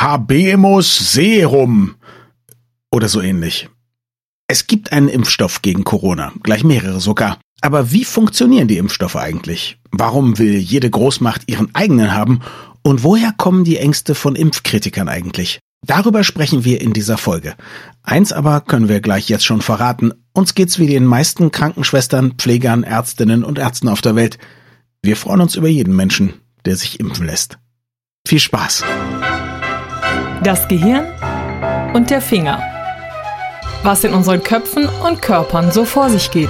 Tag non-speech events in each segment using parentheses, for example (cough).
Habemus Serum oder so ähnlich. Es gibt einen Impfstoff gegen Corona, gleich mehrere sogar. Aber wie funktionieren die Impfstoffe eigentlich? Warum will jede Großmacht ihren eigenen haben? Und woher kommen die Ängste von Impfkritikern eigentlich? Darüber sprechen wir in dieser Folge. Eins aber können wir gleich jetzt schon verraten. Uns geht's wie den meisten Krankenschwestern, Pflegern, Ärztinnen und Ärzten auf der Welt. Wir freuen uns über jeden Menschen, der sich impfen lässt. Viel Spaß! Das Gehirn und der Finger. Was in unseren Köpfen und Körpern so vor sich geht.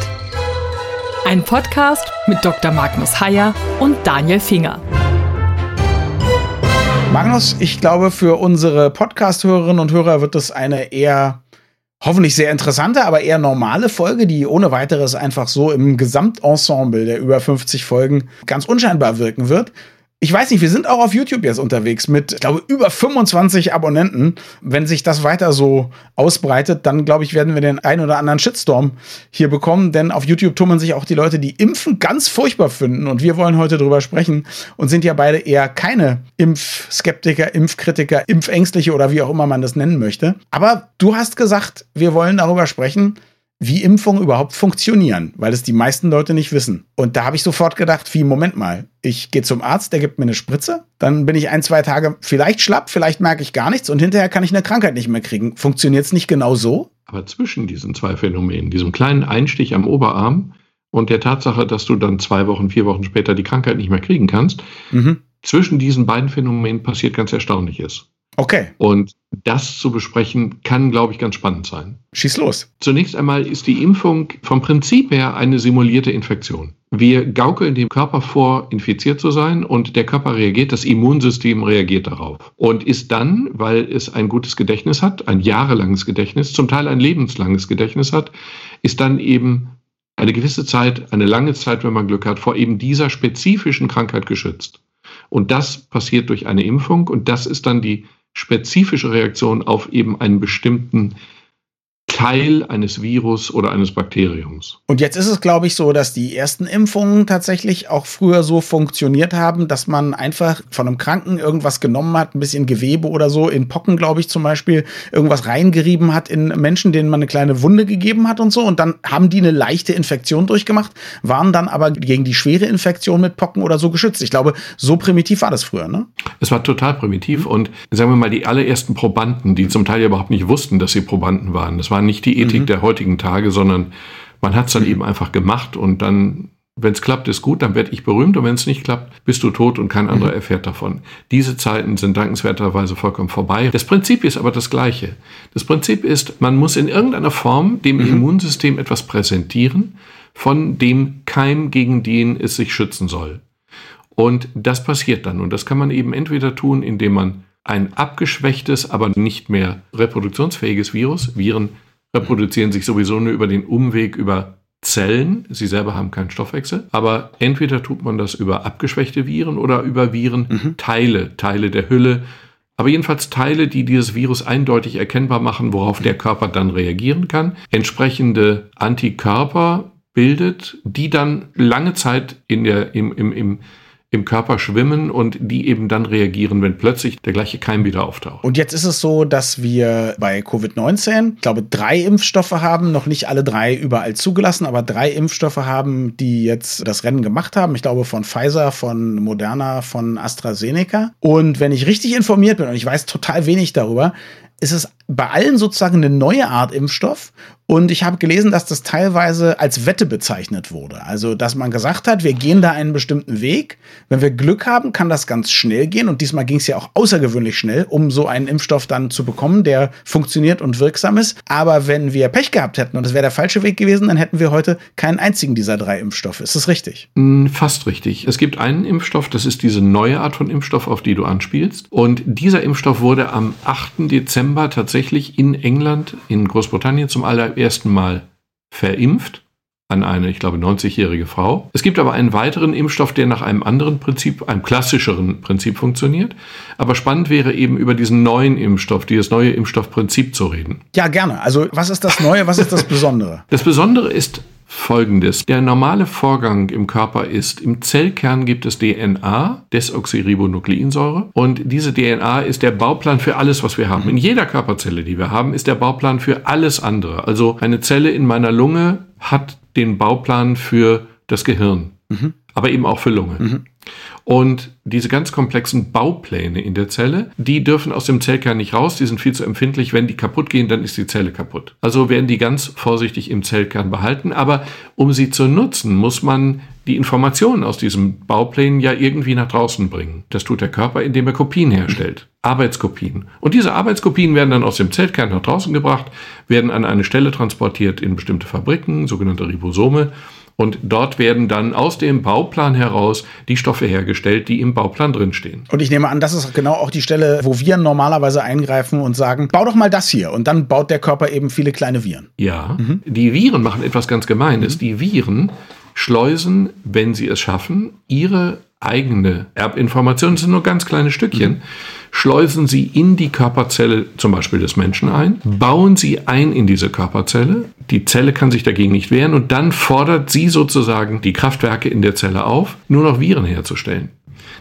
Ein Podcast mit Dr. Magnus Heyer und Daniel Finger. Magnus, ich glaube, für unsere Podcast-Hörerinnen und Hörer wird das eine eher hoffentlich sehr interessante, aber eher normale Folge, die ohne weiteres einfach so im Gesamtensemble der über 50 Folgen ganz unscheinbar wirken wird. Ich weiß nicht, wir sind auch auf YouTube jetzt unterwegs mit, ich glaube, über 25 Abonnenten. Wenn sich das weiter so ausbreitet, dann glaube ich, werden wir den ein oder anderen Shitstorm hier bekommen, denn auf YouTube tummeln sich auch die Leute, die Impfen ganz furchtbar finden und wir wollen heute drüber sprechen und sind ja beide eher keine Impfskeptiker, Impfkritiker, Impfängstliche oder wie auch immer man das nennen möchte. Aber du hast gesagt, wir wollen darüber sprechen, wie Impfungen überhaupt funktionieren, weil es die meisten Leute nicht wissen. Und da habe ich sofort gedacht, wie, Moment mal, ich gehe zum Arzt, der gibt mir eine Spritze, dann bin ich ein, zwei Tage vielleicht schlapp, vielleicht merke ich gar nichts und hinterher kann ich eine Krankheit nicht mehr kriegen. Funktioniert es nicht genau so? Aber zwischen diesen zwei Phänomenen, diesem kleinen Einstich am Oberarm und der Tatsache, dass du dann zwei Wochen, vier Wochen später die Krankheit nicht mehr kriegen kannst, mhm. zwischen diesen beiden Phänomenen passiert ganz Erstaunliches. Okay. Und das zu besprechen, kann, glaube ich, ganz spannend sein. Schieß los. Zunächst einmal ist die Impfung vom Prinzip her eine simulierte Infektion. Wir gaukeln dem Körper vor, infiziert zu sein und der Körper reagiert, das Immunsystem reagiert darauf und ist dann, weil es ein gutes Gedächtnis hat, ein jahrelanges Gedächtnis, zum Teil ein lebenslanges Gedächtnis hat, ist dann eben eine gewisse Zeit, eine lange Zeit, wenn man Glück hat, vor eben dieser spezifischen Krankheit geschützt. Und das passiert durch eine Impfung und das ist dann die spezifische Reaktion auf eben einen bestimmten Teil eines Virus oder eines Bakteriums. Und jetzt ist es, glaube ich, so, dass die ersten Impfungen tatsächlich auch früher so funktioniert haben, dass man einfach von einem Kranken irgendwas genommen hat, ein bisschen Gewebe oder so, in Pocken, glaube ich, zum Beispiel, irgendwas reingerieben hat in Menschen, denen man eine kleine Wunde gegeben hat und so. Und dann haben die eine leichte Infektion durchgemacht, waren dann aber gegen die schwere Infektion mit Pocken oder so geschützt. Ich glaube, so primitiv war das früher, ne? Es war total primitiv und sagen wir mal, die allerersten Probanden, die zum Teil überhaupt nicht wussten, dass sie Probanden waren, das waren nicht die Ethik mhm. der heutigen Tage, sondern man hat es dann mhm. eben einfach gemacht und dann, wenn es klappt, ist gut, dann werde ich berühmt und wenn es nicht klappt, bist du tot und kein anderer mhm. erfährt davon. Diese Zeiten sind dankenswerterweise vollkommen vorbei. Das Prinzip ist aber das gleiche. Das Prinzip ist, man muss in irgendeiner Form dem mhm. Immunsystem etwas präsentieren, von dem Keim, gegen den es sich schützen soll. Und das passiert dann. Und das kann man eben entweder tun, indem man ein abgeschwächtes, aber nicht mehr reproduktionsfähiges Virus, Viren reproduzieren sich sowieso nur über den Umweg über Zellen. Sie selber haben keinen Stoffwechsel. Aber entweder tut man das über abgeschwächte Viren oder über Virenteile, mhm. Teile der Hülle. Aber jedenfalls Teile, die dieses Virus eindeutig erkennbar machen, worauf der Körper dann reagieren kann. Entsprechende Antikörper bildet, die dann lange Zeit in der, im, im, im im Körper schwimmen und die eben dann reagieren, wenn plötzlich der gleiche Keim wieder auftaucht. Und jetzt ist es so, dass wir bei Covid-19, ich glaube, drei Impfstoffe haben, noch nicht alle drei überall zugelassen, aber drei Impfstoffe haben, die jetzt das Rennen gemacht haben. Ich glaube, von Pfizer, von Moderna, von AstraZeneca. Und wenn ich richtig informiert bin, und ich weiß total wenig darüber, ist es bei allen sozusagen eine neue Art Impfstoff. Und ich habe gelesen, dass das teilweise als Wette bezeichnet wurde. Also, dass man gesagt hat, wir gehen da einen bestimmten Weg. Wenn wir Glück haben, kann das ganz schnell gehen. Und diesmal ging es ja auch außergewöhnlich schnell, um so einen Impfstoff dann zu bekommen, der funktioniert und wirksam ist. Aber wenn wir Pech gehabt hätten und das wäre der falsche Weg gewesen, dann hätten wir heute keinen einzigen dieser drei Impfstoffe. Ist das richtig? Hm, fast richtig. Es gibt einen Impfstoff, das ist diese neue Art von Impfstoff, auf die du anspielst. Und dieser Impfstoff wurde am 8. Dezember tatsächlich tatsächlich in England, in Großbritannien zum allerersten Mal verimpft an eine, ich glaube, 90-jährige Frau. Es gibt aber einen weiteren Impfstoff, der nach einem anderen Prinzip, einem klassischeren Prinzip funktioniert. Aber spannend wäre eben über diesen neuen Impfstoff, dieses neue Impfstoffprinzip zu reden. Ja, gerne. Also was ist das Neue, was ist das Besondere? Das Besondere ist folgendes. Der normale Vorgang im Körper ist, im Zellkern gibt es DNA, Desoxyribonukleinsäure, und diese DNA ist der Bauplan für alles, was wir haben. In jeder Körperzelle, die wir haben, ist der Bauplan für alles andere. Also eine Zelle in meiner Lunge hat den Bauplan für das Gehirn, mhm. aber eben auch für Lunge. Mhm. Und diese ganz komplexen Baupläne in der Zelle, die dürfen aus dem Zellkern nicht raus, die sind viel zu empfindlich. Wenn die kaputt gehen, dann ist die Zelle kaputt. Also werden die ganz vorsichtig im Zellkern behalten. Aber um sie zu nutzen, muss man die Informationen aus diesen Bauplänen ja irgendwie nach draußen bringen. Das tut der Körper, indem er Kopien herstellt. (clears throat) Arbeitskopien. Und diese Arbeitskopien werden dann aus dem Zellkern nach draußen gebracht, werden an eine Stelle transportiert in bestimmte Fabriken, sogenannte Ribosome. Und dort werden dann aus dem Bauplan heraus die Stoffe hergestellt, die im Bauplan drinstehen. Und ich nehme an, das ist genau auch die Stelle, wo wir normalerweise eingreifen und sagen, bau doch mal das hier. Und dann baut der Körper eben viele kleine Viren. Ja, mhm. die Viren machen etwas ganz Gemeines. Mhm. Die Viren schleusen, wenn sie es schaffen, ihre eigene Erbinformation, das sind nur ganz kleine Stückchen, mhm. schleusen sie in die Körperzelle zum Beispiel des Menschen ein, bauen sie ein in diese Körperzelle, die Zelle kann sich dagegen nicht wehren und dann fordert sie sozusagen die Kraftwerke in der Zelle auf, nur noch Viren herzustellen.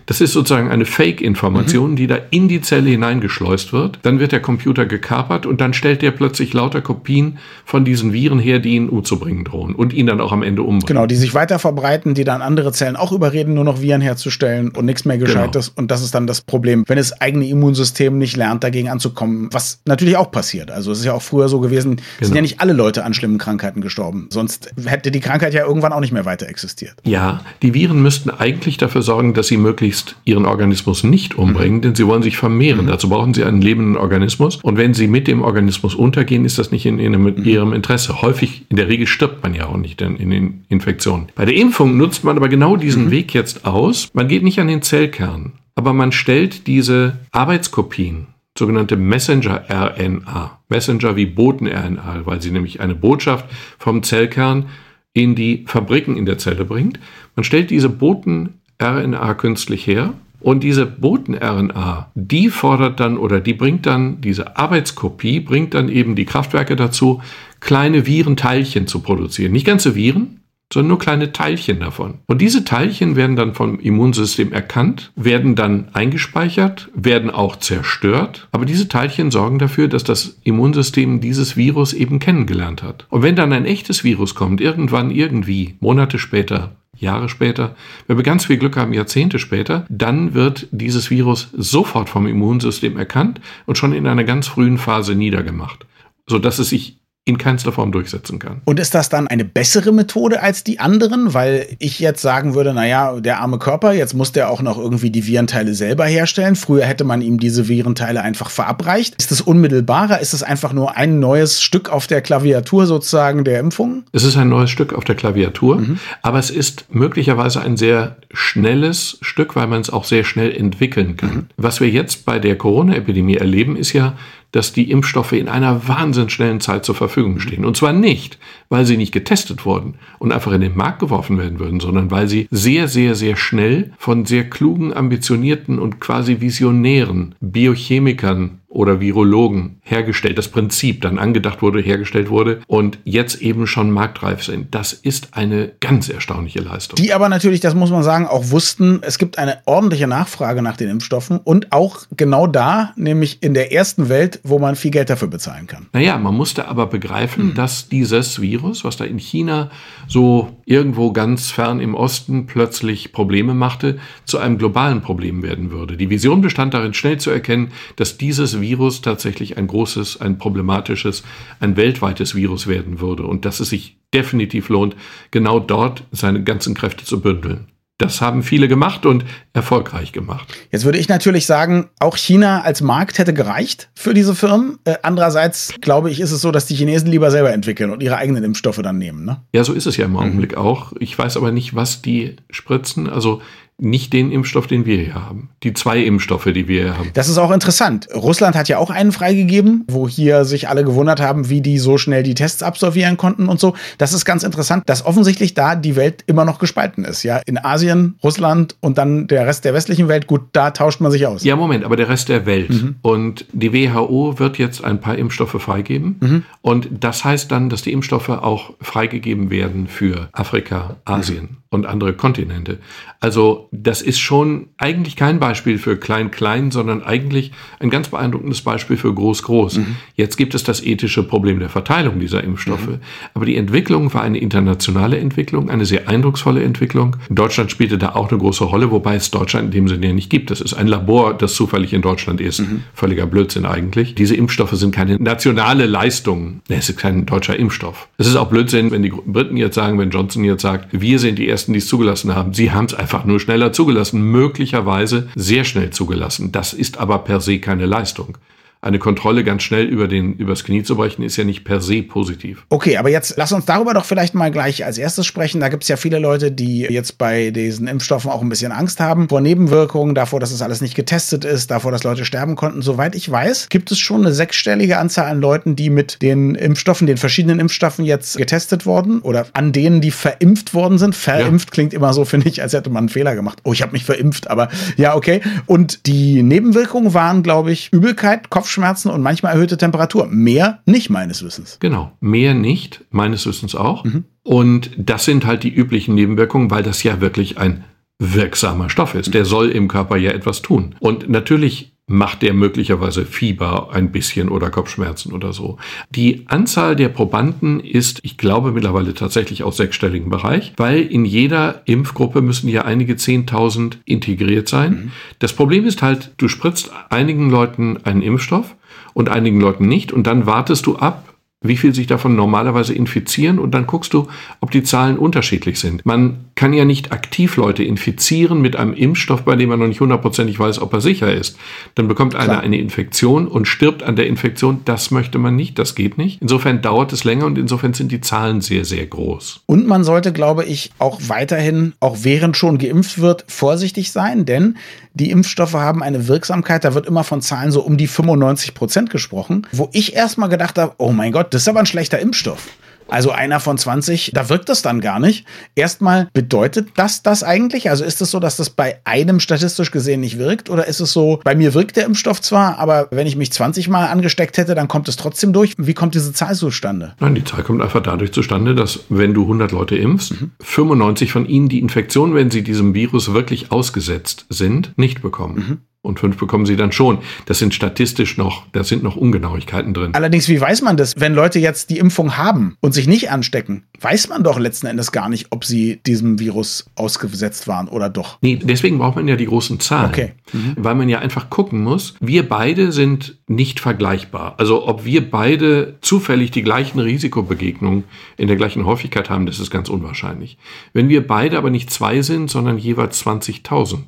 Das ist sozusagen eine Fake-Information, mhm. die da in die Zelle hineingeschleust wird. Dann wird der Computer gekapert und dann stellt der plötzlich lauter Kopien von diesen Viren her, die ihn umzubringen drohen und ihn dann auch am Ende umbringen. Genau, die sich weiter verbreiten, die dann andere Zellen auch überreden, nur noch Viren herzustellen und nichts mehr Gescheites. Genau. Und das ist dann das Problem, wenn das eigene Immunsystem nicht lernt, dagegen anzukommen, was natürlich auch passiert. Also es ist ja auch früher so gewesen, genau. sind ja nicht alle Leute an schlimmen Krankheiten gestorben. Sonst hätte die Krankheit ja irgendwann auch nicht mehr weiter existiert. Ja, die Viren müssten eigentlich dafür sorgen, dass sie möglichst ihren Organismus nicht umbringen, mhm. denn sie wollen sich vermehren. Mhm. Dazu brauchen sie einen lebenden Organismus. Und wenn sie mit dem Organismus untergehen, ist das nicht in ihrem, mhm. ihrem Interesse. Häufig, in der Regel stirbt man ja auch nicht in, in den Infektionen. Bei der Impfung nutzt man aber genau diesen mhm. Weg jetzt aus. Man geht nicht an den Zellkern, aber man stellt diese Arbeitskopien sogenannte Messenger-RNA. Messenger wie Boten-RNA, weil sie nämlich eine Botschaft vom Zellkern in die Fabriken in der Zelle bringt. Man stellt diese Boten RNA künstlich her. Und diese Boten-RNA, die fordert dann oder die bringt dann, diese Arbeitskopie bringt dann eben die Kraftwerke dazu, kleine Virenteilchen zu produzieren. Nicht ganze Viren, sondern nur kleine Teilchen davon. Und diese Teilchen werden dann vom Immunsystem erkannt, werden dann eingespeichert, werden auch zerstört. Aber diese Teilchen sorgen dafür, dass das Immunsystem dieses Virus eben kennengelernt hat. Und wenn dann ein echtes Virus kommt, irgendwann irgendwie, Monate später, Jahre später, wenn wir ganz viel Glück haben, Jahrzehnte später, dann wird dieses Virus sofort vom Immunsystem erkannt und schon in einer ganz frühen Phase niedergemacht, sodass es sich in keinster Form durchsetzen kann. Und ist das dann eine bessere Methode als die anderen? Weil ich jetzt sagen würde, naja, der arme Körper, jetzt muss der auch noch irgendwie die Virenteile selber herstellen. Früher hätte man ihm diese Virenteile einfach verabreicht. Ist das unmittelbarer? Ist es einfach nur ein neues Stück auf der Klaviatur sozusagen der Impfung? Es ist ein neues Stück auf der Klaviatur, mhm. aber es ist möglicherweise ein sehr schnelles Stück, weil man es auch sehr schnell entwickeln kann. Mhm. Was wir jetzt bei der Corona-Epidemie erleben, ist ja, dass die Impfstoffe in einer wahnsinnig schnellen Zeit zur Verfügung stehen. Und zwar nicht, weil sie nicht getestet wurden und einfach in den Markt geworfen werden würden, sondern weil sie sehr, sehr, sehr schnell von sehr klugen, ambitionierten und quasi visionären Biochemikern oder Virologen hergestellt, das Prinzip dann angedacht wurde, hergestellt wurde und jetzt eben schon marktreif sind. Das ist eine ganz erstaunliche Leistung. Die aber natürlich, das muss man sagen, auch wussten, es gibt eine ordentliche Nachfrage nach den Impfstoffen und auch genau da, nämlich in der ersten Welt, wo man viel Geld dafür bezahlen kann. Naja, man musste aber begreifen, mhm. dass dieses Virus, was da in China so irgendwo ganz fern im Osten plötzlich Probleme machte, zu einem globalen Problem werden würde. Die Vision bestand darin, schnell zu erkennen, dass dieses Virus Virus tatsächlich ein großes, ein problematisches, ein weltweites Virus werden würde und dass es sich definitiv lohnt, genau dort seine ganzen Kräfte zu bündeln. Das haben viele gemacht und erfolgreich gemacht. Jetzt würde ich natürlich sagen, auch China als Markt hätte gereicht für diese Firmen. Äh, andererseits glaube ich, ist es so, dass die Chinesen lieber selber entwickeln und ihre eigenen Impfstoffe dann nehmen. Ne? Ja, so ist es ja im Augenblick mhm. auch. Ich weiß aber nicht, was die spritzen. Also nicht den Impfstoff, den wir hier haben. Die zwei Impfstoffe, die wir hier haben. Das ist auch interessant. Russland hat ja auch einen freigegeben, wo hier sich alle gewundert haben, wie die so schnell die Tests absolvieren konnten und so. Das ist ganz interessant, dass offensichtlich da die Welt immer noch gespalten ist. Ja, in Asien, Russland und dann der Rest der westlichen Welt. Gut, da tauscht man sich aus. Ja, Moment, aber der Rest der Welt. Mhm. Und die WHO wird jetzt ein paar Impfstoffe freigeben. Mhm. Und das heißt dann, dass die Impfstoffe auch freigegeben werden für Afrika, Asien. Mhm und andere Kontinente. Also das ist schon eigentlich kein Beispiel für Klein-Klein, sondern eigentlich ein ganz beeindruckendes Beispiel für Groß-Groß. Mhm. Jetzt gibt es das ethische Problem der Verteilung dieser Impfstoffe. Mhm. Aber die Entwicklung war eine internationale Entwicklung, eine sehr eindrucksvolle Entwicklung. Deutschland spielte da auch eine große Rolle, wobei es Deutschland in dem Sinne ja nicht gibt. Das ist ein Labor, das zufällig in Deutschland ist. Mhm. Völliger Blödsinn eigentlich. Diese Impfstoffe sind keine nationale Leistung. Es ist kein deutscher Impfstoff. Es ist auch Blödsinn, wenn die Briten jetzt sagen, wenn Johnson jetzt sagt, wir sind die ersten, die es zugelassen haben. Sie haben es einfach nur schneller zugelassen, möglicherweise sehr schnell zugelassen. Das ist aber per se keine Leistung eine Kontrolle ganz schnell über den, übers Knie zu brechen, ist ja nicht per se positiv. Okay, aber jetzt lass uns darüber doch vielleicht mal gleich als erstes sprechen. Da gibt es ja viele Leute, die jetzt bei diesen Impfstoffen auch ein bisschen Angst haben vor Nebenwirkungen, davor, dass es alles nicht getestet ist, davor, dass Leute sterben konnten. Soweit ich weiß, gibt es schon eine sechsstellige Anzahl an Leuten, die mit den Impfstoffen, den verschiedenen Impfstoffen jetzt getestet wurden oder an denen, die verimpft worden sind. Verimpft ja. klingt immer so, finde ich, als hätte man einen Fehler gemacht. Oh, ich habe mich verimpft, aber ja, okay. Und die Nebenwirkungen waren, glaube ich, Übelkeit, Kopf Kopfschmerzen und manchmal erhöhte Temperatur. Mehr nicht meines Wissens. Genau, mehr nicht, meines Wissens auch. Mhm. Und das sind halt die üblichen Nebenwirkungen, weil das ja wirklich ein wirksamer Stoff ist. Der soll im Körper ja etwas tun. Und natürlich macht der möglicherweise Fieber ein bisschen oder Kopfschmerzen oder so. Die Anzahl der Probanden ist, ich glaube, mittlerweile tatsächlich aus sechsstelligen Bereich, weil in jeder Impfgruppe müssen ja einige Zehntausend integriert sein. Mhm. Das Problem ist halt, du spritzt einigen Leuten einen Impfstoff und einigen Leuten nicht und dann wartest du ab, wie viel sich davon normalerweise infizieren und dann guckst du, ob die Zahlen unterschiedlich sind. Man kann ja nicht aktiv Leute infizieren mit einem Impfstoff, bei dem man noch nicht hundertprozentig weiß, ob er sicher ist. Dann bekommt Klar. einer eine Infektion und stirbt an der Infektion. Das möchte man nicht, das geht nicht. Insofern dauert es länger und insofern sind die Zahlen sehr, sehr groß. Und man sollte, glaube ich, auch weiterhin, auch während schon geimpft wird, vorsichtig sein, denn die Impfstoffe haben eine Wirksamkeit, da wird immer von Zahlen so um die 95 Prozent gesprochen, wo ich erstmal gedacht habe, oh mein Gott, das ist aber ein schlechter Impfstoff. Also einer von 20, da wirkt das dann gar nicht. Erstmal bedeutet das das eigentlich? Also ist es so, dass das bei einem statistisch gesehen nicht wirkt? Oder ist es so, bei mir wirkt der Impfstoff zwar, aber wenn ich mich 20 Mal angesteckt hätte, dann kommt es trotzdem durch? Wie kommt diese Zahl zustande? Nein, die Zahl kommt einfach dadurch zustande, dass wenn du 100 Leute impfst, mhm. 95 von ihnen die Infektion, wenn sie diesem Virus wirklich ausgesetzt sind, nicht bekommen. Mhm und fünf bekommen sie dann schon. Das sind statistisch noch, da sind noch Ungenauigkeiten drin. Allerdings, wie weiß man das, wenn Leute jetzt die Impfung haben und sich nicht anstecken? Weiß man doch letzten Endes gar nicht, ob sie diesem Virus ausgesetzt waren oder doch. Nee, deswegen braucht man ja die großen Zahlen. Okay. Mhm. Weil man ja einfach gucken muss, wir beide sind nicht vergleichbar. Also ob wir beide zufällig die gleichen Risikobegegnungen in der gleichen Häufigkeit haben, das ist ganz unwahrscheinlich. Wenn wir beide aber nicht zwei sind, sondern jeweils 20.000,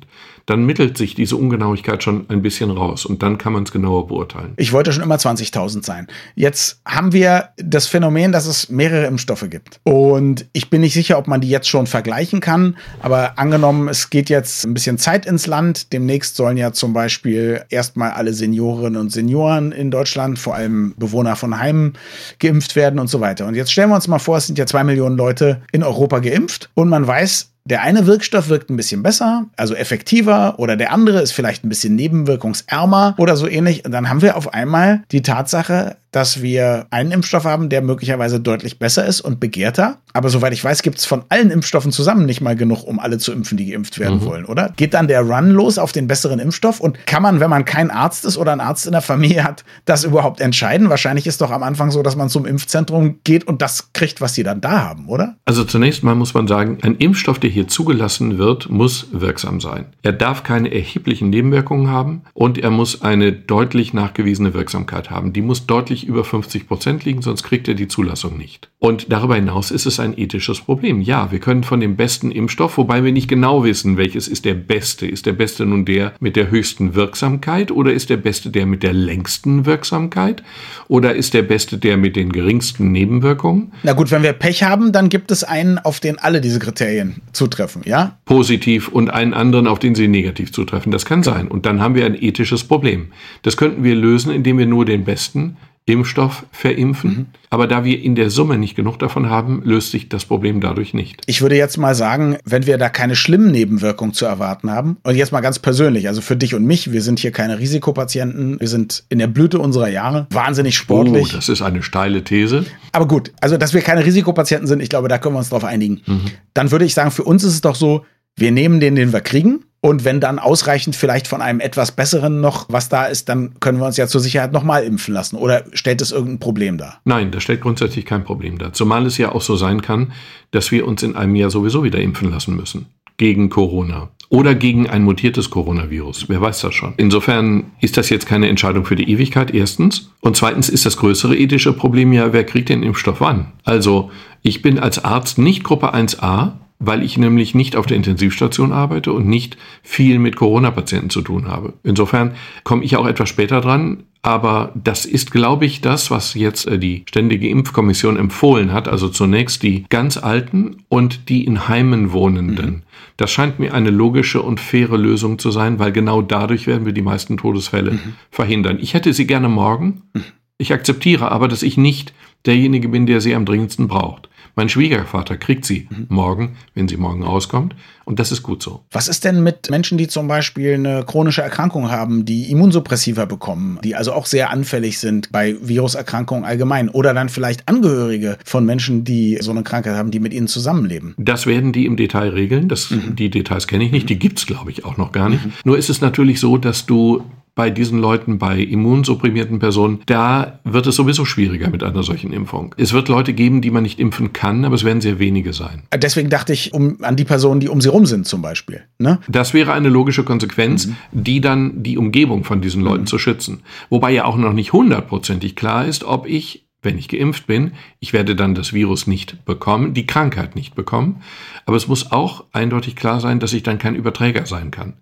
dann mittelt sich diese Ungenauigkeit schon ein bisschen raus und dann kann man es genauer beurteilen. Ich wollte schon immer 20.000 sein. Jetzt haben wir das Phänomen, dass es mehrere Impfstoffe gibt. Und ich bin nicht sicher, ob man die jetzt schon vergleichen kann, aber angenommen, es geht jetzt ein bisschen Zeit ins Land. Demnächst sollen ja zum Beispiel erstmal alle Seniorinnen und Senioren in Deutschland, vor allem Bewohner von Heimen, geimpft werden und so weiter. Und jetzt stellen wir uns mal vor, es sind ja zwei Millionen Leute in Europa geimpft und man weiß, der eine Wirkstoff wirkt ein bisschen besser, also effektiver, oder der andere ist vielleicht ein bisschen nebenwirkungsärmer oder so ähnlich. Dann haben wir auf einmal die Tatsache, dass wir einen Impfstoff haben, der möglicherweise deutlich besser ist und begehrter. Aber soweit ich weiß, gibt es von allen Impfstoffen zusammen nicht mal genug, um alle zu impfen, die geimpft werden mhm. wollen, oder? Geht dann der Run los auf den besseren Impfstoff? Und kann man, wenn man kein Arzt ist oder ein Arzt in der Familie hat, das überhaupt entscheiden? Wahrscheinlich ist doch am Anfang so, dass man zum Impfzentrum geht und das kriegt, was die dann da haben, oder? Also zunächst mal muss man sagen, ein Impfstoff, der hier zugelassen wird, muss wirksam sein. Er darf keine erheblichen Nebenwirkungen haben und er muss eine deutlich nachgewiesene Wirksamkeit haben. Die muss deutlich nicht über 50 Prozent liegen, sonst kriegt er die Zulassung nicht. Und darüber hinaus ist es ein ethisches Problem. Ja, wir können von dem besten Impfstoff, wobei wir nicht genau wissen, welches ist der beste. Ist der beste nun der mit der höchsten Wirksamkeit oder ist der beste der mit der längsten Wirksamkeit oder ist der beste der mit den geringsten Nebenwirkungen? Na gut, wenn wir Pech haben, dann gibt es einen, auf den alle diese Kriterien zutreffen, ja? Positiv und einen anderen, auf den sie negativ zutreffen. Das kann sein. Und dann haben wir ein ethisches Problem. Das könnten wir lösen, indem wir nur den besten Impfstoff verimpfen. Mhm. Aber da wir in der Summe nicht genug davon haben, löst sich das Problem dadurch nicht. Ich würde jetzt mal sagen, wenn wir da keine schlimmen Nebenwirkungen zu erwarten haben, und jetzt mal ganz persönlich, also für dich und mich, wir sind hier keine Risikopatienten, wir sind in der Blüte unserer Jahre, wahnsinnig sportlich. Oh, das ist eine steile These. Aber gut, also dass wir keine Risikopatienten sind, ich glaube, da können wir uns drauf einigen. Mhm. Dann würde ich sagen, für uns ist es doch so, wir nehmen den, den wir kriegen und wenn dann ausreichend vielleicht von einem etwas besseren noch was da ist, dann können wir uns ja zur Sicherheit nochmal impfen lassen. Oder stellt es irgendein Problem dar? Nein, das stellt grundsätzlich kein Problem dar. Zumal es ja auch so sein kann, dass wir uns in einem Jahr sowieso wieder impfen lassen müssen. Gegen Corona. Oder gegen ein mutiertes Coronavirus. Wer weiß das schon. Insofern ist das jetzt keine Entscheidung für die Ewigkeit, erstens. Und zweitens ist das größere ethische Problem ja, wer kriegt den Impfstoff wann? Also, ich bin als Arzt nicht Gruppe 1a, weil ich nämlich nicht auf der Intensivstation arbeite und nicht viel mit Corona-Patienten zu tun habe. Insofern komme ich auch etwas später dran, aber das ist, glaube ich, das, was jetzt äh, die Ständige Impfkommission empfohlen hat. Also zunächst die ganz Alten und die in Heimen Wohnenden. Mhm. Das scheint mir eine logische und faire Lösung zu sein, weil genau dadurch werden wir die meisten Todesfälle mhm. verhindern. Ich hätte sie gerne morgen. Mhm. Ich akzeptiere aber, dass ich nicht derjenige bin, der sie am dringendsten braucht. Mein Schwiegervater kriegt sie mhm. morgen, wenn sie morgen rauskommt. Und das ist gut so. Was ist denn mit Menschen, die zum Beispiel eine chronische Erkrankung haben, die Immunsuppressiva bekommen, die also auch sehr anfällig sind bei Viruserkrankungen allgemein oder dann vielleicht Angehörige von Menschen, die so eine Krankheit haben, die mit ihnen zusammenleben? Das werden die im Detail regeln. Das, mhm. Die Details kenne ich nicht. Die gibt es, glaube ich, auch noch gar nicht. Mhm. Nur ist es natürlich so, dass du bei diesen Leuten, bei immunsupprimierten Personen, da wird es sowieso schwieriger mit einer solchen Impfung. Es wird Leute geben, die man nicht impfen kann, aber es werden sehr wenige sein. Deswegen dachte ich um, an die Personen, die um sie rum sind zum Beispiel. Ne? Das wäre eine logische Konsequenz, mhm. die dann die Umgebung von diesen Leuten mhm. zu schützen. Wobei ja auch noch nicht hundertprozentig klar ist, ob ich wenn ich geimpft bin, ich werde dann das Virus nicht bekommen, die Krankheit nicht bekommen. Aber es muss auch eindeutig klar sein, dass ich dann kein Überträger sein kann.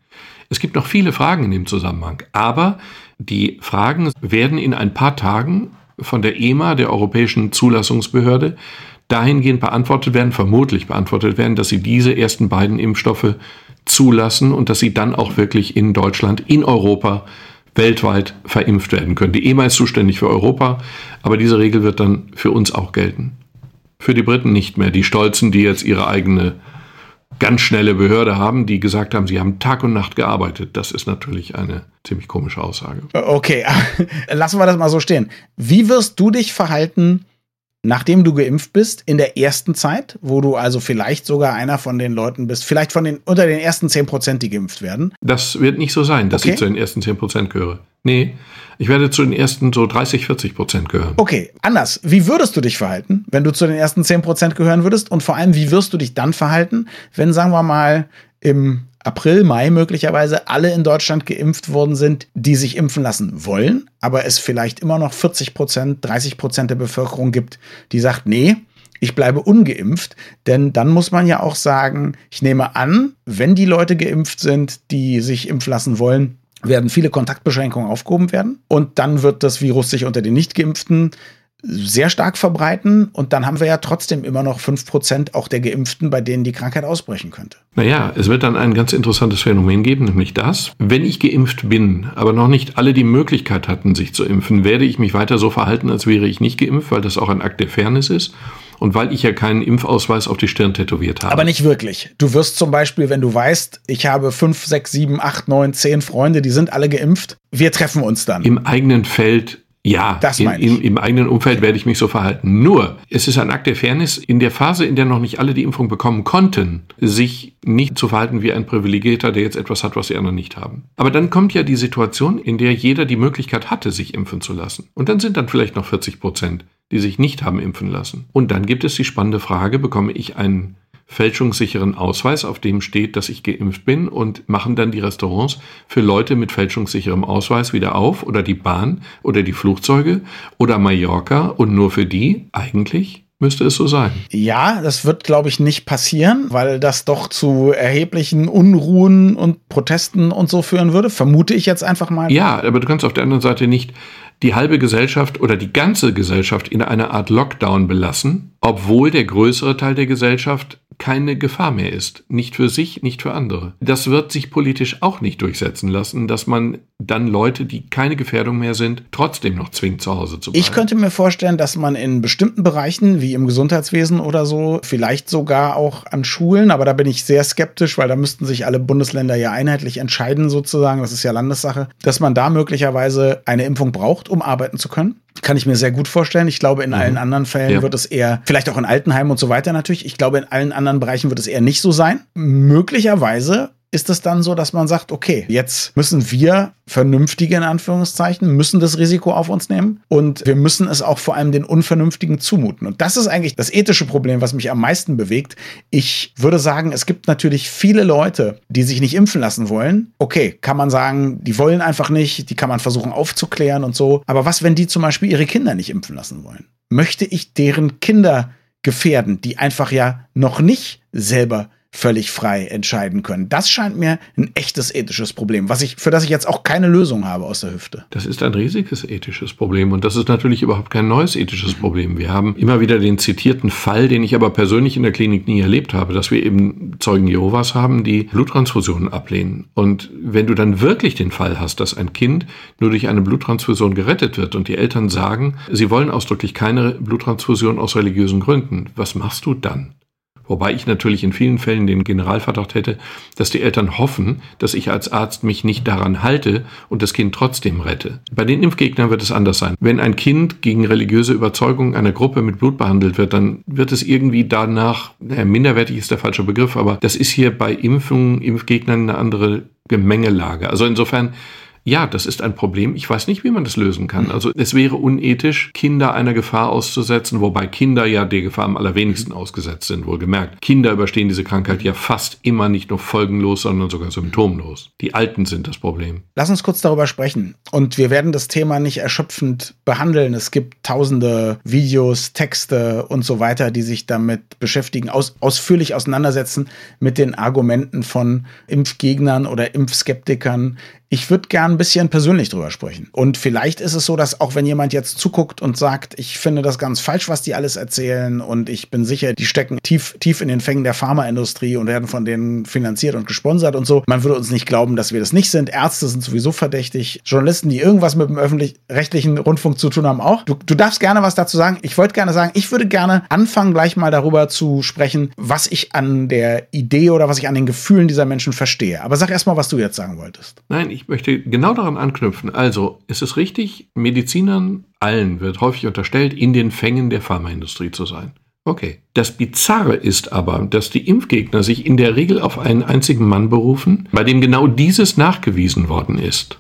Es gibt noch viele Fragen in dem Zusammenhang, aber die Fragen werden in ein paar Tagen von der EMA, der Europäischen Zulassungsbehörde, dahingehend beantwortet werden, vermutlich beantwortet werden, dass sie diese ersten beiden Impfstoffe zulassen und dass sie dann auch wirklich in Deutschland, in Europa, weltweit verimpft werden können. Die EMA ist zuständig für Europa, aber diese Regel wird dann für uns auch gelten. Für die Briten nicht mehr. Die Stolzen, die jetzt ihre eigene ganz schnelle Behörde haben, die gesagt haben, sie haben Tag und Nacht gearbeitet. Das ist natürlich eine ziemlich komische Aussage. Okay, (laughs) lassen wir das mal so stehen. Wie wirst du dich verhalten, nachdem du geimpft bist, in der ersten Zeit, wo du also vielleicht sogar einer von den Leuten bist, vielleicht von den unter den ersten 10 Prozent, die geimpft werden? Das wird nicht so sein, dass okay. ich zu den ersten 10 Prozent gehöre. Nee, ich werde zu den ersten so 30, 40 Prozent gehören. Okay, anders. Wie würdest du dich verhalten, wenn du zu den ersten 10 Prozent gehören würdest? Und vor allem, wie wirst du dich dann verhalten, wenn, sagen wir mal, im April, Mai möglicherweise alle in Deutschland geimpft worden sind, die sich impfen lassen wollen, aber es vielleicht immer noch 40 Prozent, 30 Prozent der Bevölkerung gibt, die sagt, nee, ich bleibe ungeimpft, denn dann muss man ja auch sagen, ich nehme an, wenn die Leute geimpft sind, die sich impfen lassen wollen, werden viele Kontaktbeschränkungen aufgehoben werden. Und dann wird das Virus sich unter den Nichtgeimpften sehr stark verbreiten und dann haben wir ja trotzdem immer noch 5% auch der Geimpften, bei denen die Krankheit ausbrechen könnte. Naja, es wird dann ein ganz interessantes Phänomen geben, nämlich das, wenn ich geimpft bin, aber noch nicht alle die Möglichkeit hatten, sich zu impfen, werde ich mich weiter so verhalten, als wäre ich nicht geimpft, weil das auch ein Akt der Fairness ist und weil ich ja keinen Impfausweis auf die Stirn tätowiert habe. Aber nicht wirklich. Du wirst zum Beispiel, wenn du weißt, ich habe 5, 6, 7, 8, 9, 10 Freunde, die sind alle geimpft, wir treffen uns dann. Im eigenen Feld ja, das in, in, im eigenen Umfeld werde ich mich so verhalten. Nur, es ist ein Akt der Fairness, in der Phase, in der noch nicht alle die Impfung bekommen konnten, sich nicht zu verhalten wie ein Privilegierter, der jetzt etwas hat, was die anderen nicht haben. Aber dann kommt ja die Situation, in der jeder die Möglichkeit hatte, sich impfen zu lassen. Und dann sind dann vielleicht noch 40 Prozent, die sich nicht haben impfen lassen. Und dann gibt es die spannende Frage, bekomme ich einen fälschungssicheren Ausweis, auf dem steht, dass ich geimpft bin und machen dann die Restaurants für Leute mit fälschungssicherem Ausweis wieder auf oder die Bahn oder die Flugzeuge oder Mallorca und nur für die eigentlich müsste es so sein. Ja, das wird, glaube ich, nicht passieren, weil das doch zu erheblichen Unruhen und Protesten und so führen würde. Vermute ich jetzt einfach mal. Ja, aber du kannst auf der anderen Seite nicht die halbe Gesellschaft oder die ganze Gesellschaft in einer Art Lockdown belassen, obwohl der größere Teil der Gesellschaft keine Gefahr mehr ist. Nicht für sich, nicht für andere. Das wird sich politisch auch nicht durchsetzen lassen, dass man dann Leute, die keine Gefährdung mehr sind, trotzdem noch zwingt, zu Hause zu bleiben. Ich könnte mir vorstellen, dass man in bestimmten Bereichen, wie im Gesundheitswesen oder so, vielleicht sogar auch an Schulen, aber da bin ich sehr skeptisch, weil da müssten sich alle Bundesländer ja einheitlich entscheiden, sozusagen. Das ist ja Landessache, dass man da möglicherweise eine Impfung braucht, um arbeiten zu können. Kann ich mir sehr gut vorstellen. Ich glaube, in mhm. allen anderen Fällen ja. wird es eher, vielleicht auch in Altenheimen und so weiter natürlich, ich glaube, in allen anderen Bereichen wird es eher nicht so sein. Möglicherweise ist es dann so, dass man sagt, okay, jetzt müssen wir vernünftige in Anführungszeichen, müssen das Risiko auf uns nehmen und wir müssen es auch vor allem den Unvernünftigen zumuten. Und das ist eigentlich das ethische Problem, was mich am meisten bewegt. Ich würde sagen, es gibt natürlich viele Leute, die sich nicht impfen lassen wollen. Okay, kann man sagen, die wollen einfach nicht, die kann man versuchen aufzuklären und so. Aber was, wenn die zum Beispiel ihre Kinder nicht impfen lassen wollen? Möchte ich deren Kinder gefährden, die einfach ja noch nicht selber völlig frei entscheiden können. Das scheint mir ein echtes ethisches Problem, was ich, für das ich jetzt auch keine Lösung habe aus der Hüfte. Das ist ein riesiges ethisches Problem und das ist natürlich überhaupt kein neues ethisches Problem. Wir haben immer wieder den zitierten Fall, den ich aber persönlich in der Klinik nie erlebt habe, dass wir eben Zeugen Jehovas haben, die Bluttransfusionen ablehnen. Und wenn du dann wirklich den Fall hast, dass ein Kind nur durch eine Bluttransfusion gerettet wird und die Eltern sagen, sie wollen ausdrücklich keine Bluttransfusion aus religiösen Gründen, was machst du dann? Wobei ich natürlich in vielen Fällen den Generalverdacht hätte, dass die Eltern hoffen, dass ich als Arzt mich nicht daran halte und das Kind trotzdem rette. Bei den Impfgegnern wird es anders sein. Wenn ein Kind gegen religiöse Überzeugung einer Gruppe mit Blut behandelt wird, dann wird es irgendwie danach, naja, minderwertig ist der falsche Begriff, aber das ist hier bei Impfungen, Impfgegnern eine andere Gemengelage. Also insofern ja, das ist ein Problem. Ich weiß nicht, wie man das lösen kann. Mhm. Also es wäre unethisch, Kinder einer Gefahr auszusetzen, wobei Kinder ja der Gefahr am allerwenigsten ausgesetzt sind, wohlgemerkt. Kinder überstehen diese Krankheit ja fast immer nicht nur folgenlos, sondern sogar symptomlos. Die Alten sind das Problem. Lass uns kurz darüber sprechen. Und wir werden das Thema nicht erschöpfend behandeln. Es gibt tausende Videos, Texte und so weiter, die sich damit beschäftigen, aus, ausführlich auseinandersetzen mit den Argumenten von Impfgegnern oder Impfskeptikern ich würde gern ein bisschen persönlich drüber sprechen. Und vielleicht ist es so, dass auch wenn jemand jetzt zuguckt und sagt, ich finde das ganz falsch, was die alles erzählen und ich bin sicher, die stecken tief, tief in den Fängen der Pharmaindustrie und werden von denen finanziert und gesponsert und so. Man würde uns nicht glauben, dass wir das nicht sind. Ärzte sind sowieso verdächtig. Journalisten, die irgendwas mit dem öffentlich-rechtlichen Rundfunk zu tun haben, auch. Du, du darfst gerne was dazu sagen. Ich wollte gerne sagen, ich würde gerne anfangen, gleich mal darüber zu sprechen, was ich an der Idee oder was ich an den Gefühlen dieser Menschen verstehe. Aber sag erst mal, was du jetzt sagen wolltest. Nein, ich möchte genau daran anknüpfen. Also, ist es richtig, Medizinern allen wird häufig unterstellt, in den Fängen der Pharmaindustrie zu sein. Okay. Das Bizarre ist aber, dass die Impfgegner sich in der Regel auf einen einzigen Mann berufen, bei dem genau dieses nachgewiesen worden ist.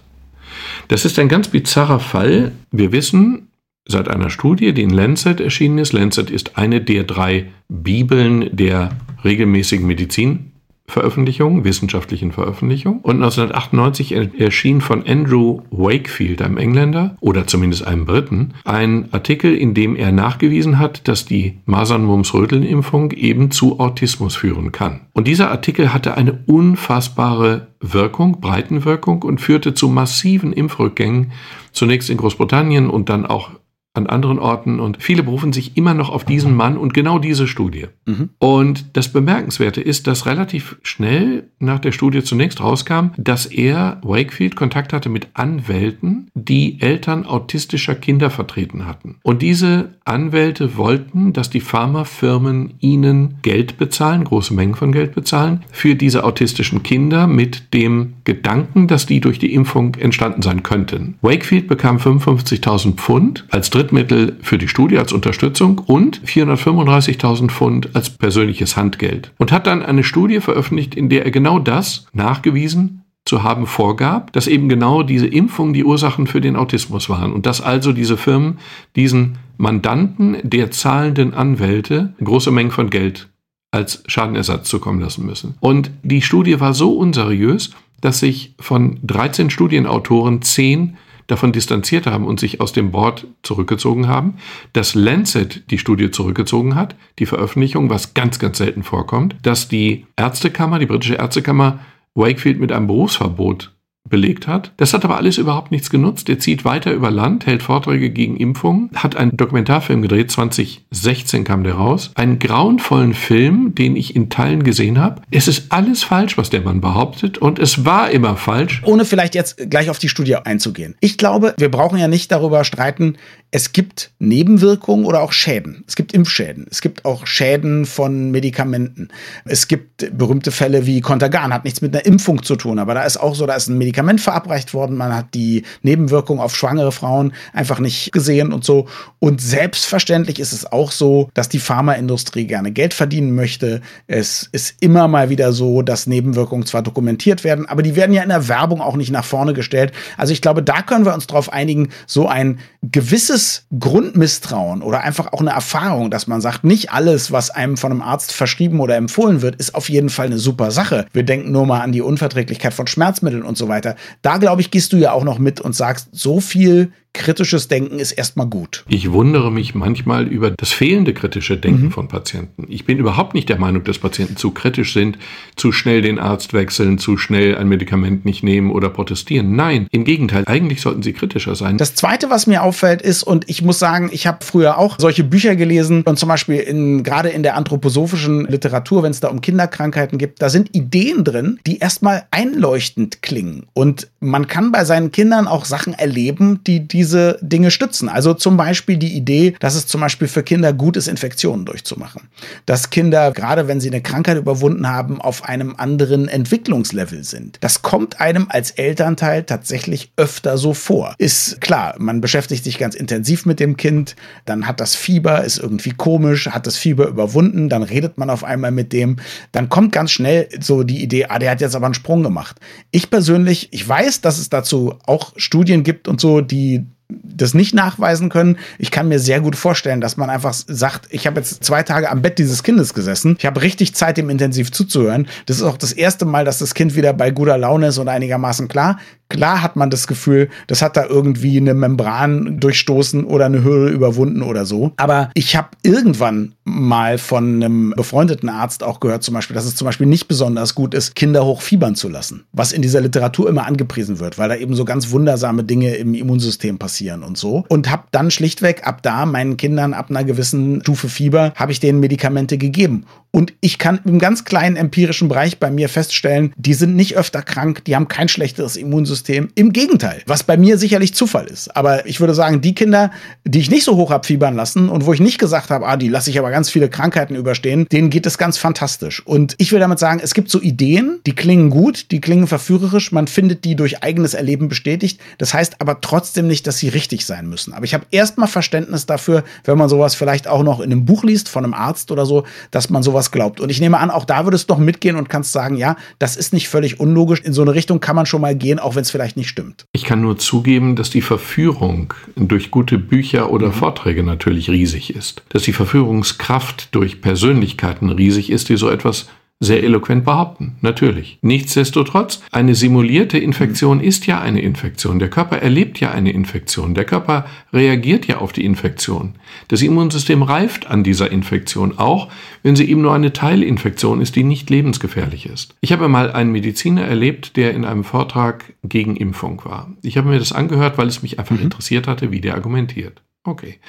Das ist ein ganz bizarrer Fall. Wir wissen seit einer Studie, die in Lancet erschienen ist, Lancet ist eine der drei Bibeln der regelmäßigen Medizin Veröffentlichung, wissenschaftlichen Veröffentlichung. Und 1998 erschien von Andrew Wakefield, einem Engländer oder zumindest einem Briten, ein Artikel, in dem er nachgewiesen hat, dass die Masern-Mumps-Röteln-Impfung eben zu Autismus führen kann. Und dieser Artikel hatte eine unfassbare Wirkung, Breitenwirkung und führte zu massiven Impfrückgängen, zunächst in Großbritannien und dann auch an anderen Orten und viele berufen sich immer noch auf diesen Mann und genau diese Studie. Mhm. Und das Bemerkenswerte ist, dass relativ schnell nach der Studie zunächst rauskam, dass er, Wakefield, Kontakt hatte mit Anwälten, die Eltern autistischer Kinder vertreten hatten. Und diese Anwälte wollten, dass die Pharmafirmen ihnen Geld bezahlen, große Mengen von Geld bezahlen, für diese autistischen Kinder mit dem Gedanken, dass die durch die Impfung entstanden sein könnten. Wakefield bekam 55.000 Pfund als Dritt Drittmittel für die Studie als Unterstützung und 435.000 Pfund als persönliches Handgeld. Und hat dann eine Studie veröffentlicht, in der er genau das nachgewiesen zu haben vorgab, dass eben genau diese Impfungen die Ursachen für den Autismus waren und dass also diese Firmen diesen Mandanten der zahlenden Anwälte große Mengen von Geld als Schadenersatz zukommen lassen müssen. Und die Studie war so unseriös, dass sich von 13 Studienautoren 10 davon distanziert haben und sich aus dem Board zurückgezogen haben, dass Lancet die Studie zurückgezogen hat, die Veröffentlichung, was ganz, ganz selten vorkommt, dass die Ärztekammer, die britische Ärztekammer Wakefield mit einem Berufsverbot belegt hat. Das hat aber alles überhaupt nichts genutzt. Er zieht weiter über Land, hält Vorträge gegen Impfungen, hat einen Dokumentarfilm gedreht, 2016 kam der raus. Einen grauenvollen Film, den ich in Teilen gesehen habe. Es ist alles falsch, was der Mann behauptet und es war immer falsch. Ohne vielleicht jetzt gleich auf die Studie einzugehen. Ich glaube, wir brauchen ja nicht darüber streiten, es gibt Nebenwirkungen oder auch Schäden. Es gibt Impfschäden. Es gibt auch Schäden von Medikamenten. Es gibt berühmte Fälle wie Contergan, hat nichts mit einer Impfung zu tun, aber da ist auch so, da ist ein Medikament verabreicht worden, man hat die Nebenwirkungen auf schwangere Frauen einfach nicht gesehen und so. Und selbstverständlich ist es auch so, dass die Pharmaindustrie gerne Geld verdienen möchte. Es ist immer mal wieder so, dass Nebenwirkungen zwar dokumentiert werden, aber die werden ja in der Werbung auch nicht nach vorne gestellt. Also ich glaube, da können wir uns darauf einigen, so ein gewisses gewisses Grundmisstrauen oder einfach auch eine Erfahrung, dass man sagt, nicht alles, was einem von einem Arzt verschrieben oder empfohlen wird, ist auf jeden Fall eine super Sache. Wir denken nur mal an die Unverträglichkeit von Schmerzmitteln und so weiter. Da, glaube ich, gehst du ja auch noch mit und sagst, so viel kritisches Denken ist erstmal gut. Ich wundere mich manchmal über das fehlende kritische Denken mhm. von Patienten. Ich bin überhaupt nicht der Meinung, dass Patienten zu kritisch sind, zu schnell den Arzt wechseln, zu schnell ein Medikament nicht nehmen oder protestieren. Nein, im Gegenteil, eigentlich sollten sie kritischer sein. Das Zweite, was mir auffällt, ist, und ich muss sagen, ich habe früher auch solche Bücher gelesen und zum Beispiel in, gerade in der anthroposophischen Literatur, wenn es da um Kinderkrankheiten gibt, da sind Ideen drin, die erstmal einleuchtend klingen. Und man kann bei seinen Kindern auch Sachen erleben, die diese diese Dinge stützen. Also zum Beispiel die Idee, dass es zum Beispiel für Kinder gut ist, Infektionen durchzumachen. Dass Kinder, gerade wenn sie eine Krankheit überwunden haben, auf einem anderen Entwicklungslevel sind. Das kommt einem als Elternteil tatsächlich öfter so vor. Ist klar, man beschäftigt sich ganz intensiv mit dem Kind, dann hat das Fieber, ist irgendwie komisch, hat das Fieber überwunden, dann redet man auf einmal mit dem, dann kommt ganz schnell so die Idee, ah, der hat jetzt aber einen Sprung gemacht. Ich persönlich, ich weiß, dass es dazu auch Studien gibt und so, die das nicht nachweisen können. Ich kann mir sehr gut vorstellen, dass man einfach sagt, ich habe jetzt zwei Tage am Bett dieses Kindes gesessen. Ich habe richtig Zeit, dem intensiv zuzuhören. Das ist auch das erste Mal, dass das Kind wieder bei guter Laune ist und einigermaßen klar. Klar hat man das Gefühl, das hat da irgendwie eine Membran durchstoßen oder eine Hürde überwunden oder so. Aber ich habe irgendwann mal von einem befreundeten Arzt auch gehört, zum Beispiel, dass es zum Beispiel nicht besonders gut ist, Kinder hochfiebern zu lassen. Was in dieser Literatur immer angepriesen wird, weil da eben so ganz wundersame Dinge im Immunsystem passieren und so. Und habe dann schlichtweg ab da meinen Kindern ab einer gewissen Stufe Fieber, habe ich denen Medikamente gegeben. Und ich kann im ganz kleinen empirischen Bereich bei mir feststellen, die sind nicht öfter krank, die haben kein schlechteres Immunsystem. Im Gegenteil, was bei mir sicherlich Zufall ist. Aber ich würde sagen, die Kinder, die ich nicht so hoch abfiebern lassen und wo ich nicht gesagt habe, ah, die lasse ich aber ganz viele Krankheiten überstehen, denen geht es ganz fantastisch. Und ich will damit sagen, es gibt so Ideen, die klingen gut, die klingen verführerisch, man findet die durch eigenes Erleben bestätigt. Das heißt aber trotzdem nicht, dass sie richtig sein müssen. Aber ich habe erstmal Verständnis dafür, wenn man sowas vielleicht auch noch in einem Buch liest von einem Arzt oder so, dass man sowas sowas glaubt. Und ich nehme an, auch da würdest du doch mitgehen und kannst sagen, ja, das ist nicht völlig unlogisch. In so eine Richtung kann man schon mal gehen, auch wenn es vielleicht nicht stimmt. Ich kann nur zugeben, dass die Verführung durch gute Bücher oder mhm. Vorträge natürlich riesig ist. Dass die Verführungskraft durch Persönlichkeiten riesig ist, die so etwas sehr eloquent behaupten, natürlich. Nichtsdestotrotz, eine simulierte Infektion ist ja eine Infektion. Der Körper erlebt ja eine Infektion. Der Körper reagiert ja auf die Infektion. Das Immunsystem reift an dieser Infektion, auch wenn sie eben nur eine Teilinfektion ist, die nicht lebensgefährlich ist. Ich habe mal einen Mediziner erlebt, der in einem Vortrag gegen Impfung war. Ich habe mir das angehört, weil es mich einfach mhm. interessiert hatte, wie der argumentiert. Okay.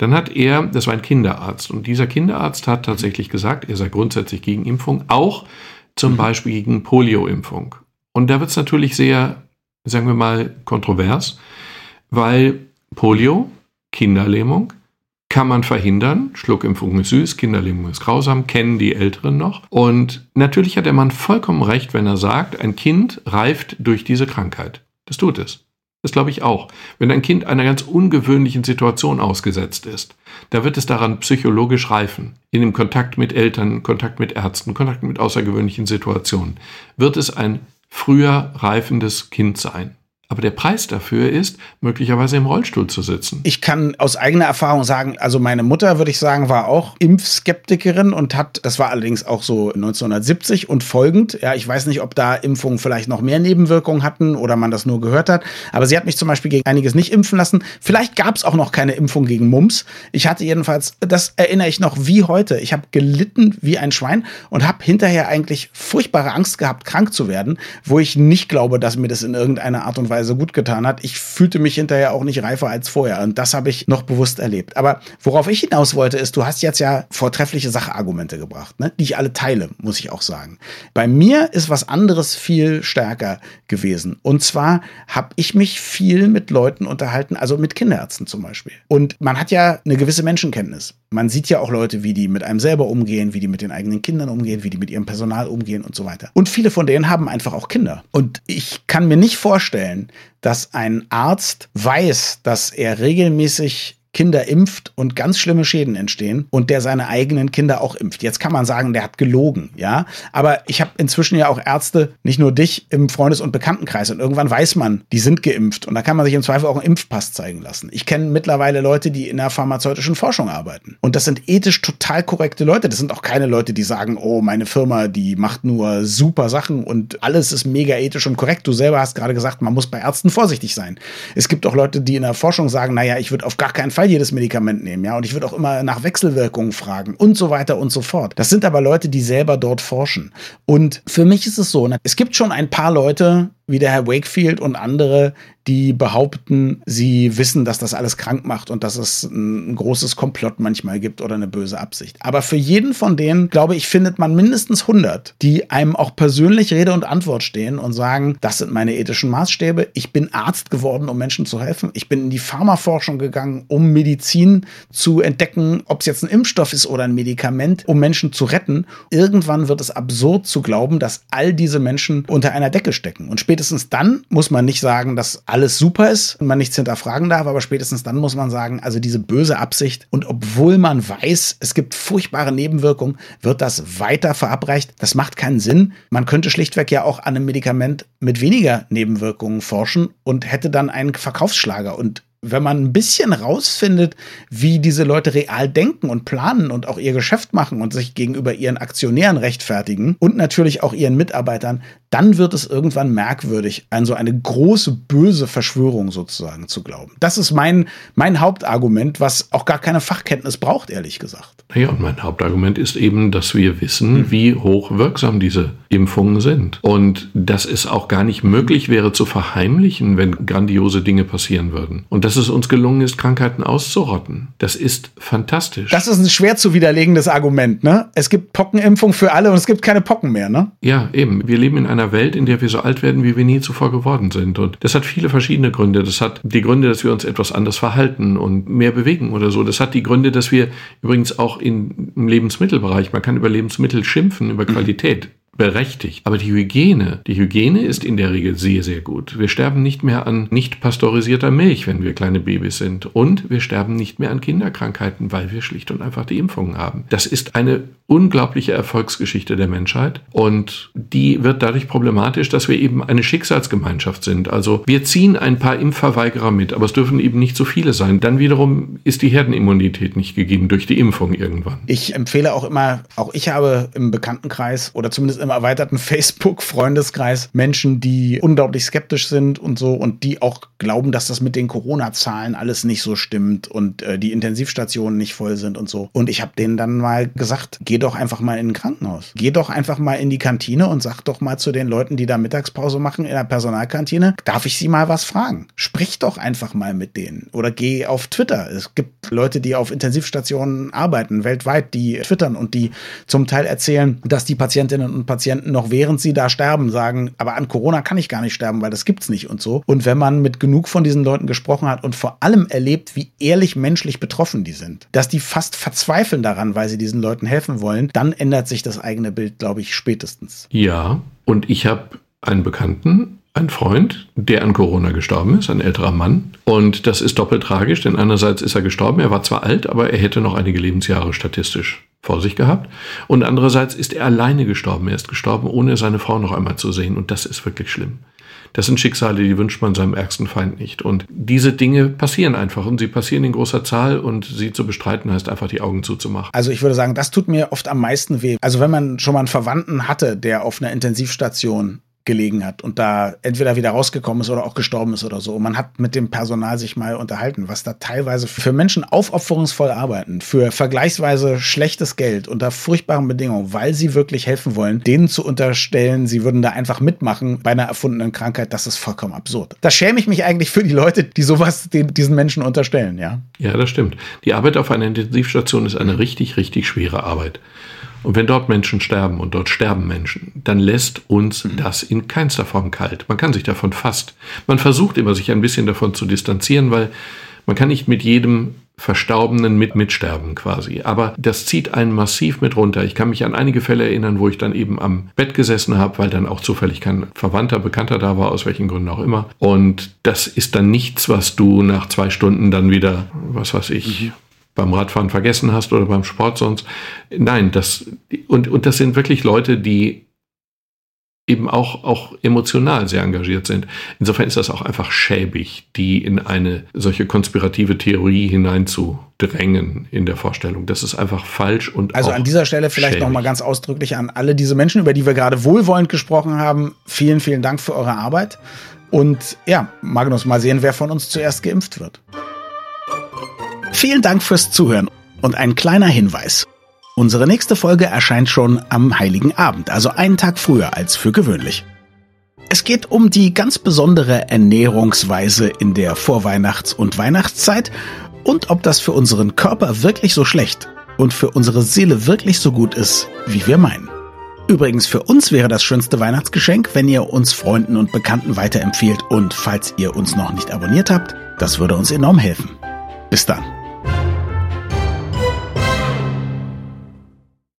Dann hat er, das war ein Kinderarzt, und dieser Kinderarzt hat tatsächlich gesagt, er sei grundsätzlich gegen Impfung, auch zum mhm. Beispiel gegen Polio-Impfung. Und da wird es natürlich sehr, sagen wir mal, kontrovers, weil Polio, Kinderlähmung, kann man verhindern. Schluckimpfung ist süß, Kinderlähmung ist grausam, kennen die Älteren noch. Und natürlich hat der Mann vollkommen recht, wenn er sagt, ein Kind reift durch diese Krankheit. Das tut es. Das glaube ich auch. Wenn ein Kind einer ganz ungewöhnlichen Situation ausgesetzt ist, da wird es daran psychologisch reifen. In dem Kontakt mit Eltern, Kontakt mit Ärzten, Kontakt mit außergewöhnlichen Situationen, wird es ein früher reifendes Kind sein. Aber der Preis dafür ist, möglicherweise im Rollstuhl zu sitzen. Ich kann aus eigener Erfahrung sagen, also meine Mutter, würde ich sagen, war auch Impfskeptikerin und hat, das war allerdings auch so 1970 und folgend. Ja, ich weiß nicht, ob da Impfungen vielleicht noch mehr Nebenwirkungen hatten oder man das nur gehört hat. Aber sie hat mich zum Beispiel gegen einiges nicht impfen lassen. Vielleicht gab es auch noch keine Impfung gegen Mumps. Ich hatte jedenfalls, das erinnere ich noch wie heute. Ich habe gelitten wie ein Schwein und habe hinterher eigentlich furchtbare Angst gehabt, krank zu werden, wo ich nicht glaube, dass mir das in irgendeiner Art und Weise Weise gut getan hat. Ich fühlte mich hinterher auch nicht reifer als vorher. Und das habe ich noch bewusst erlebt. Aber worauf ich hinaus wollte, ist, du hast jetzt ja vortreffliche Sachargumente gebracht, ne? die ich alle teile, muss ich auch sagen. Bei mir ist was anderes viel stärker gewesen. Und zwar habe ich mich viel mit Leuten unterhalten, also mit Kinderärzten zum Beispiel. Und man hat ja eine gewisse Menschenkenntnis. Man sieht ja auch Leute, wie die mit einem selber umgehen, wie die mit den eigenen Kindern umgehen, wie die mit ihrem Personal umgehen und so weiter. Und viele von denen haben einfach auch Kinder. Und ich kann mir nicht vorstellen, dass ein Arzt weiß, dass er regelmäßig Kinder impft und ganz schlimme Schäden entstehen und der seine eigenen Kinder auch impft. Jetzt kann man sagen, der hat gelogen, ja. Aber ich habe inzwischen ja auch Ärzte, nicht nur dich im Freundes- und Bekanntenkreis. Und irgendwann weiß man, die sind geimpft. Und da kann man sich im Zweifel auch einen Impfpass zeigen lassen. Ich kenne mittlerweile Leute, die in der pharmazeutischen Forschung arbeiten. Und das sind ethisch total korrekte Leute. Das sind auch keine Leute, die sagen, oh, meine Firma, die macht nur super Sachen und alles ist mega ethisch und korrekt. Du selber hast gerade gesagt, man muss bei Ärzten vorsichtig sein. Es gibt auch Leute, die in der Forschung sagen, naja, ich würde auf gar keinen Fall Fall jedes Medikament nehmen, ja. Und ich würde auch immer nach Wechselwirkungen fragen und so weiter und so fort. Das sind aber Leute, die selber dort forschen. Und für mich ist es so, ne, es gibt schon ein paar Leute, wie der Herr Wakefield und andere, die behaupten, sie wissen, dass das alles krank macht und dass es ein großes Komplott manchmal gibt oder eine böse Absicht. Aber für jeden von denen, glaube ich, findet man mindestens 100, die einem auch persönlich Rede und Antwort stehen und sagen, das sind meine ethischen Maßstäbe. Ich bin Arzt geworden, um Menschen zu helfen. Ich bin in die Pharmaforschung gegangen, um Medizin zu entdecken, ob es jetzt ein Impfstoff ist oder ein Medikament, um Menschen zu retten. Irgendwann wird es absurd zu glauben, dass all diese Menschen unter einer Decke stecken. Und spätestens dann muss man nicht sagen, dass alles super ist und man nichts hinterfragen darf, aber spätestens dann muss man sagen, also diese böse Absicht und obwohl man weiß, es gibt furchtbare Nebenwirkungen, wird das weiter verabreicht. Das macht keinen Sinn. Man könnte schlichtweg ja auch an einem Medikament mit weniger Nebenwirkungen forschen und hätte dann einen Verkaufsschlager und wenn man ein bisschen rausfindet, wie diese Leute real denken und planen und auch ihr Geschäft machen und sich gegenüber ihren Aktionären rechtfertigen und natürlich auch ihren Mitarbeitern, dann wird es irgendwann merkwürdig, an so eine große böse Verschwörung sozusagen zu glauben. Das ist mein, mein Hauptargument, was auch gar keine Fachkenntnis braucht, ehrlich gesagt. Ja, und mein Hauptargument ist eben, dass wir wissen, hm. wie hoch wirksam diese Impfungen sind. Und dass es auch gar nicht möglich wäre zu verheimlichen, wenn grandiose Dinge passieren würden. Und dass es uns gelungen ist, Krankheiten auszurotten. Das ist fantastisch. Das ist ein schwer zu widerlegendes Argument, ne? Es gibt Pockenimpfung für alle und es gibt keine Pocken mehr, ne? Ja, eben. Wir leben in einer Welt, in der wir so alt werden, wie wir nie zuvor geworden sind. Und das hat viele verschiedene Gründe. Das hat die Gründe, dass wir uns etwas anders verhalten und mehr bewegen oder so. Das hat die Gründe, dass wir übrigens auch in, im Lebensmittelbereich, man kann über Lebensmittel schimpfen, über Qualität berechtigt. Aber die Hygiene, die Hygiene ist in der Regel sehr, sehr gut. Wir sterben nicht mehr an nicht pasteurisierter Milch, wenn wir kleine Babys sind. Und wir sterben nicht mehr an Kinderkrankheiten, weil wir schlicht und einfach die Impfungen haben. Das ist eine unglaubliche Erfolgsgeschichte der Menschheit. Und die wird dadurch problematisch, dass wir eben eine Schicksalsgemeinschaft sind. Also wir ziehen ein paar Impfverweigerer mit, aber es dürfen eben nicht so viele sein. Dann wiederum ist die Herdenimmunität nicht gegeben durch die Impfung irgendwann. Ich empfehle auch immer, auch ich habe im Bekanntenkreis oder zumindest im erweiterten (laughs) Facebook-Freundeskreis Menschen, die unglaublich skeptisch sind und so und die auch glauben, dass das mit den Corona-Zahlen alles nicht so stimmt und äh, die Intensivstationen nicht voll sind und so. Und ich habe denen dann mal gesagt, geh doch einfach mal in ein Krankenhaus. Geh doch einfach mal in die Kantine und sag doch mal zu den Leuten, die da Mittagspause machen in der Personalkantine, darf ich sie mal was fragen? Sprich doch einfach mal mit denen oder geh auf Twitter. Es gibt Leute, die auf Intensivstationen arbeiten, weltweit, die twittern und die zum Teil erzählen, dass die Patientinnen und Patienten noch während sie da sterben sagen, aber an Corona kann ich gar nicht sterben, weil das gibt's nicht und so. Und wenn man mit genug von diesen Leuten gesprochen hat und vor allem erlebt, wie ehrlich menschlich betroffen die sind, dass die fast verzweifeln daran, weil sie diesen Leuten helfen wollen, dann ändert sich das eigene Bild, glaube ich, spätestens. Ja, und ich habe einen Bekannten, ein Freund, der an Corona gestorben ist, ein älterer Mann. Und das ist doppelt tragisch, denn einerseits ist er gestorben, er war zwar alt, aber er hätte noch einige Lebensjahre statistisch vor sich gehabt. Und andererseits ist er alleine gestorben. Er ist gestorben, ohne seine Frau noch einmal zu sehen. Und das ist wirklich schlimm. Das sind Schicksale, die wünscht man seinem ärgsten Feind nicht. Und diese Dinge passieren einfach und sie passieren in großer Zahl und sie zu bestreiten heißt einfach die Augen zuzumachen. Also ich würde sagen, das tut mir oft am meisten weh. Also wenn man schon mal einen Verwandten hatte, der auf einer Intensivstation gelegen hat und da entweder wieder rausgekommen ist oder auch gestorben ist oder so. Und man hat mit dem Personal sich mal unterhalten, was da teilweise für Menschen aufopferungsvoll arbeiten, für vergleichsweise schlechtes Geld unter furchtbaren Bedingungen, weil sie wirklich helfen wollen, denen zu unterstellen, sie würden da einfach mitmachen bei einer erfundenen Krankheit, das ist vollkommen absurd. Da schäme ich mich eigentlich für die Leute, die sowas den, diesen Menschen unterstellen, ja. Ja, das stimmt. Die Arbeit auf einer Intensivstation ist eine richtig, richtig schwere Arbeit. Und wenn dort Menschen sterben und dort sterben Menschen, dann lässt uns das in keinster Form kalt. Man kann sich davon fast, man versucht immer sich ein bisschen davon zu distanzieren, weil man kann nicht mit jedem Verstorbenen mit mitsterben quasi. Aber das zieht einen massiv mit runter. Ich kann mich an einige Fälle erinnern, wo ich dann eben am Bett gesessen habe, weil dann auch zufällig kein Verwandter, Bekannter da war, aus welchen Gründen auch immer. Und das ist dann nichts, was du nach zwei Stunden dann wieder, was weiß ich, mhm beim Radfahren vergessen hast oder beim Sport sonst. Nein, das, und, und das sind wirklich Leute, die eben auch, auch emotional sehr engagiert sind. Insofern ist das auch einfach schäbig, die in eine solche konspirative Theorie hineinzudrängen in der Vorstellung. Das ist einfach falsch und Also an dieser Stelle vielleicht nochmal ganz ausdrücklich an alle diese Menschen, über die wir gerade wohlwollend gesprochen haben. Vielen, vielen Dank für eure Arbeit. Und ja, Magnus, mal sehen, wer von uns zuerst geimpft wird. Vielen Dank fürs Zuhören und ein kleiner Hinweis. Unsere nächste Folge erscheint schon am Heiligen Abend, also einen Tag früher als für gewöhnlich. Es geht um die ganz besondere Ernährungsweise in der Vorweihnachts- und Weihnachtszeit und ob das für unseren Körper wirklich so schlecht und für unsere Seele wirklich so gut ist, wie wir meinen. Übrigens, für uns wäre das schönste Weihnachtsgeschenk, wenn ihr uns Freunden und Bekannten weiterempfehlt und falls ihr uns noch nicht abonniert habt, das würde uns enorm helfen. Bis dann.